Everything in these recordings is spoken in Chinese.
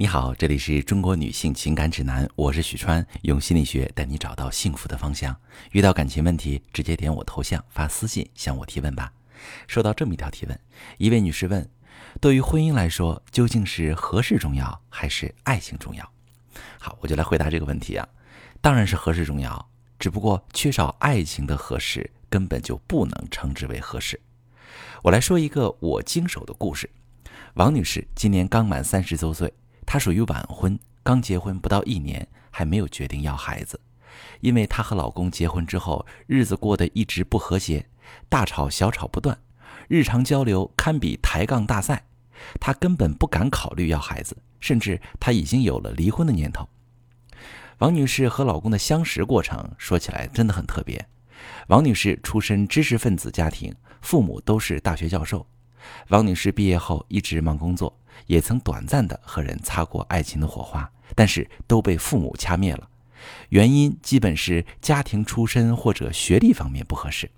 你好，这里是中国女性情感指南，我是许川，用心理学带你找到幸福的方向。遇到感情问题，直接点我头像发私信向我提问吧。收到这么一条提问，一位女士问：对于婚姻来说，究竟是合适重要还是爱情重要？好，我就来回答这个问题啊。当然是合适重要，只不过缺少爱情的合适根本就不能称之为合适。我来说一个我经手的故事。王女士今年刚满三十周岁。她属于晚婚，刚结婚不到一年，还没有决定要孩子。因为她和老公结婚之后，日子过得一直不和谐，大吵小吵不断，日常交流堪比抬杠大赛。她根本不敢考虑要孩子，甚至她已经有了离婚的念头。王女士和老公的相识过程说起来真的很特别。王女士出身知识分子家庭，父母都是大学教授。王女士毕业后一直忙工作。也曾短暂的和人擦过爱情的火花，但是都被父母掐灭了。原因基本是家庭出身或者学历方面不合适。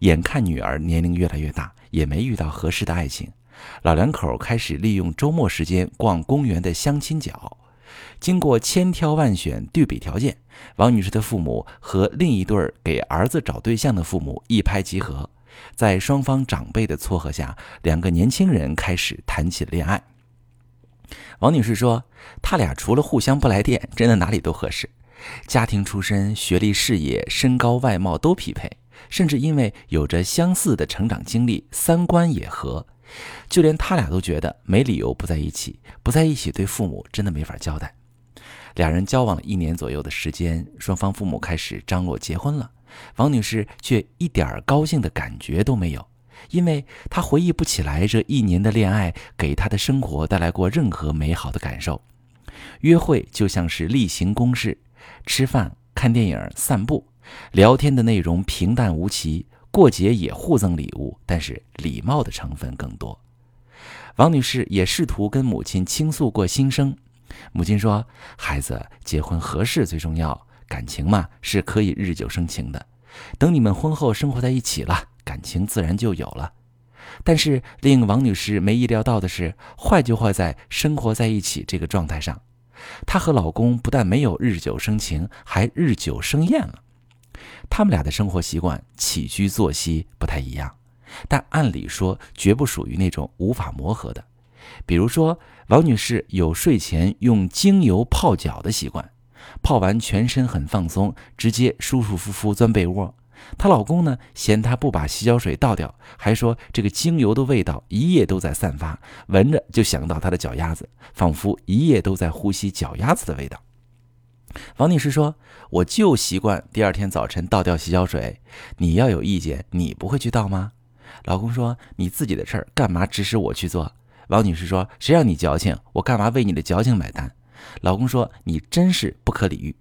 眼看女儿年龄越来越大，也没遇到合适的爱情，老两口开始利用周末时间逛公园的相亲角。经过千挑万选、对比条件，王女士的父母和另一对儿给儿子找对象的父母一拍即合。在双方长辈的撮合下，两个年轻人开始谈起了恋爱。王女士说：“他俩除了互相不来电，真的哪里都合适。家庭出身、学历、事业、身高、外貌都匹配，甚至因为有着相似的成长经历，三观也合。就连他俩都觉得没理由不在一起，不在一起对父母真的没法交代。两人交往了一年左右的时间，双方父母开始张罗结婚了。”王女士却一点高兴的感觉都没有，因为她回忆不起来这一年的恋爱给她的生活带来过任何美好的感受。约会就像是例行公事，吃饭、看电影、散步，聊天的内容平淡无奇。过节也互赠礼物，但是礼貌的成分更多。王女士也试图跟母亲倾诉过心声，母亲说：“孩子结婚合适最重要。”感情嘛是可以日久生情的，等你们婚后生活在一起了，感情自然就有了。但是令王女士没意料到的是，坏就坏在生活在一起这个状态上，她和老公不但没有日久生情，还日久生厌了。他们俩的生活习惯、起居作息不太一样，但按理说绝不属于那种无法磨合的。比如说，王女士有睡前用精油泡脚的习惯。泡完全身很放松，直接舒舒服服钻被窝。她老公呢，嫌她不把洗脚水倒掉，还说这个精油的味道一夜都在散发，闻着就想到她的脚丫子，仿佛一夜都在呼吸脚丫子的味道。王女士说：“我就习惯第二天早晨倒掉洗脚水，你要有意见，你不会去倒吗？”老公说：“你自己的事儿干嘛指使我去做？”王女士说：“谁让你矫情，我干嘛为你的矫情买单？”老公说：“你真是不可理喻。”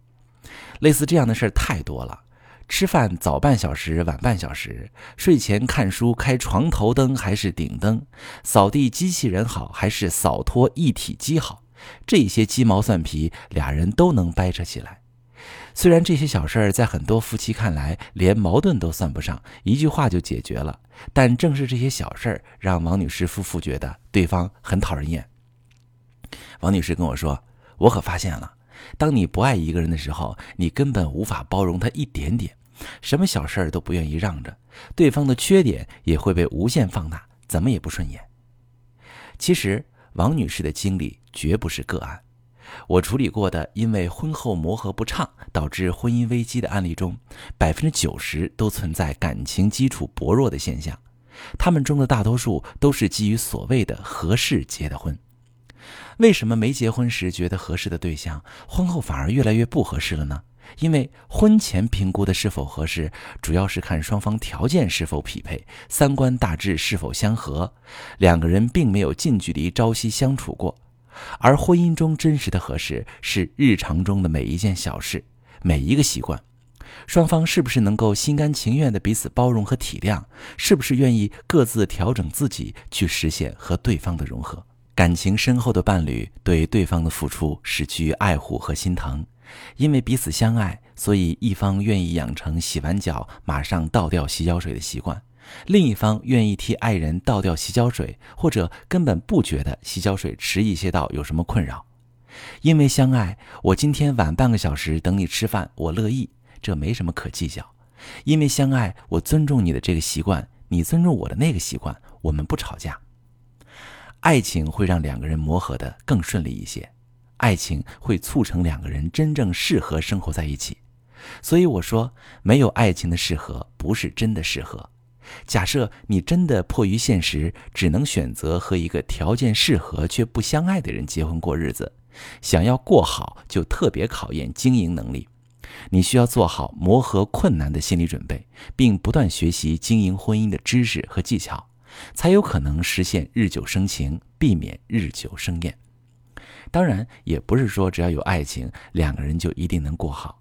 类似这样的事儿太多了。吃饭早半小时，晚半小时；睡前看书，开床头灯还是顶灯；扫地机器人好还是扫拖一体机好？这些鸡毛蒜皮，俩人都能掰扯起来。虽然这些小事儿在很多夫妻看来连矛盾都算不上，一句话就解决了，但正是这些小事儿，让王女士夫妇觉得对方很讨人厌。王女士跟我说。我可发现了，当你不爱一个人的时候，你根本无法包容他一点点，什么小事儿都不愿意让着，对方的缺点也会被无限放大，怎么也不顺眼。其实，王女士的经历绝不是个案，我处理过的因为婚后磨合不畅导致婚姻危机的案例中，百分之九十都存在感情基础薄弱的现象，他们中的大多数都是基于所谓的合适结的婚。为什么没结婚时觉得合适的对象，婚后反而越来越不合适了呢？因为婚前评估的是否合适，主要是看双方条件是否匹配，三观大致是否相合，两个人并没有近距离朝夕相处过。而婚姻中真实的合适，是日常中的每一件小事，每一个习惯，双方是不是能够心甘情愿的彼此包容和体谅，是不是愿意各自调整自己去实现和对方的融合。感情深厚的伴侣对对方的付出是基于爱护和心疼，因为彼此相爱，所以一方愿意养成洗完脚马上倒掉洗脚水的习惯，另一方愿意替爱人倒掉洗脚水，或者根本不觉得洗脚水迟一些到有什么困扰。因为相爱，我今天晚半个小时等你吃饭，我乐意，这没什么可计较。因为相爱，我尊重你的这个习惯，你尊重我的那个习惯，我们不吵架。爱情会让两个人磨合的更顺利一些，爱情会促成两个人真正适合生活在一起。所以我说，没有爱情的适合不是真的适合。假设你真的迫于现实，只能选择和一个条件适合却不相爱的人结婚过日子，想要过好，就特别考验经营能力。你需要做好磨合困难的心理准备，并不断学习经营婚姻的知识和技巧，才有可能实现日久生情，避免日久生厌。当然，也不是说只要有爱情，两个人就一定能过好。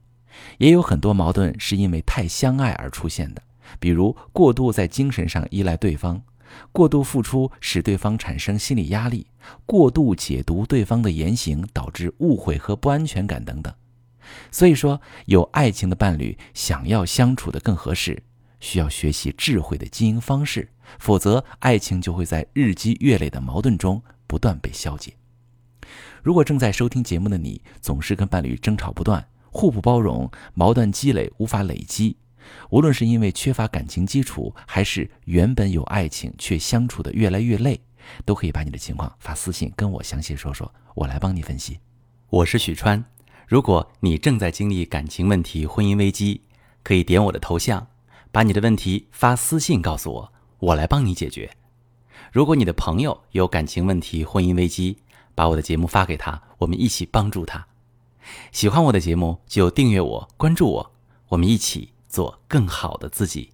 也有很多矛盾是因为太相爱而出现的，比如过度在精神上依赖对方，过度付出使对方产生心理压力，过度解读对方的言行导致误会和不安全感等等。所以说，有爱情的伴侣想要相处的更合适，需要学习智慧的经营方式，否则爱情就会在日积月累的矛盾中不断被消解。如果正在收听节目的你总是跟伴侣争吵不断，互不包容，矛盾积累无法累积，无论是因为缺乏感情基础，还是原本有爱情却相处的越来越累，都可以把你的情况发私信跟我详细说说，我来帮你分析。我是许川。如果你正在经历感情问题、婚姻危机，可以点我的头像，把你的问题发私信告诉我，我来帮你解决。如果你的朋友有感情问题、婚姻危机，把我的节目发给他，我们一起帮助他。喜欢我的节目就订阅我、关注我，我们一起做更好的自己。